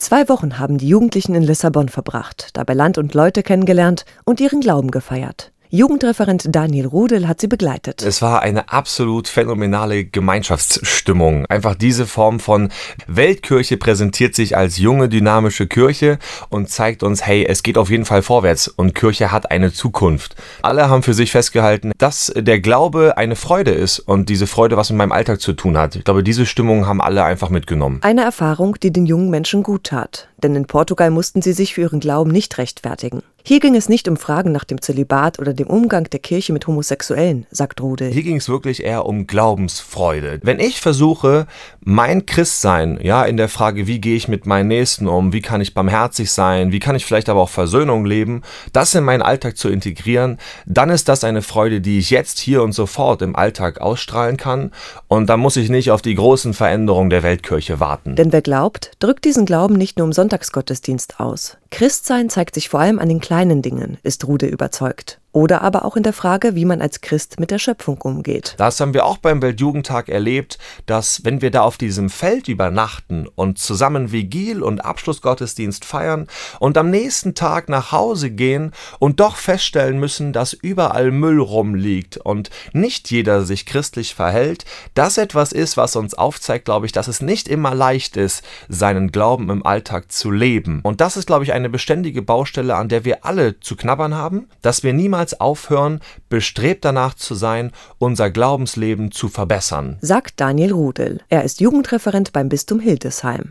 Zwei Wochen haben die Jugendlichen in Lissabon verbracht, dabei Land und Leute kennengelernt und ihren Glauben gefeiert. Jugendreferent Daniel Rudel hat sie begleitet. Es war eine absolut phänomenale Gemeinschaftsstimmung. Einfach diese Form von Weltkirche präsentiert sich als junge, dynamische Kirche und zeigt uns, hey, es geht auf jeden Fall vorwärts und Kirche hat eine Zukunft. Alle haben für sich festgehalten, dass der Glaube eine Freude ist und diese Freude was mit meinem Alltag zu tun hat. Ich glaube, diese Stimmung haben alle einfach mitgenommen. Eine Erfahrung, die den jungen Menschen gut tat denn in Portugal mussten sie sich für ihren Glauben nicht rechtfertigen. Hier ging es nicht um Fragen nach dem Zölibat oder dem Umgang der Kirche mit Homosexuellen, sagt Rudel. Hier ging es wirklich eher um Glaubensfreude. Wenn ich versuche, mein Christsein, ja, in der Frage, wie gehe ich mit meinen Nächsten um, wie kann ich barmherzig sein, wie kann ich vielleicht aber auch Versöhnung leben, das in meinen Alltag zu integrieren, dann ist das eine Freude, die ich jetzt hier und sofort im Alltag ausstrahlen kann und dann muss ich nicht auf die großen Veränderungen der Weltkirche warten. Denn wer glaubt, drückt diesen Glauben nicht nur im Sonntagsgottesdienst aus. Christsein zeigt sich vor allem an den kleinen Dingen, ist Rude überzeugt. Oder aber auch in der Frage, wie man als Christ mit der Schöpfung umgeht. Das haben wir auch beim Weltjugendtag erlebt, dass wenn wir da auf diesem Feld übernachten und zusammen Vigil und Abschlussgottesdienst feiern und am nächsten Tag nach Hause gehen und doch feststellen müssen, dass überall Müll rumliegt und nicht jeder sich christlich verhält, das etwas ist, was uns aufzeigt, glaube ich, dass es nicht immer leicht ist, seinen Glauben im Alltag zu leben. Und das ist, glaube ich, eine beständige Baustelle, an der wir alle zu knabbern haben, dass wir niemals niemals aufhören, bestrebt danach zu sein, unser Glaubensleben zu verbessern. Sagt Daniel Rudel. Er ist Jugendreferent beim Bistum Hildesheim.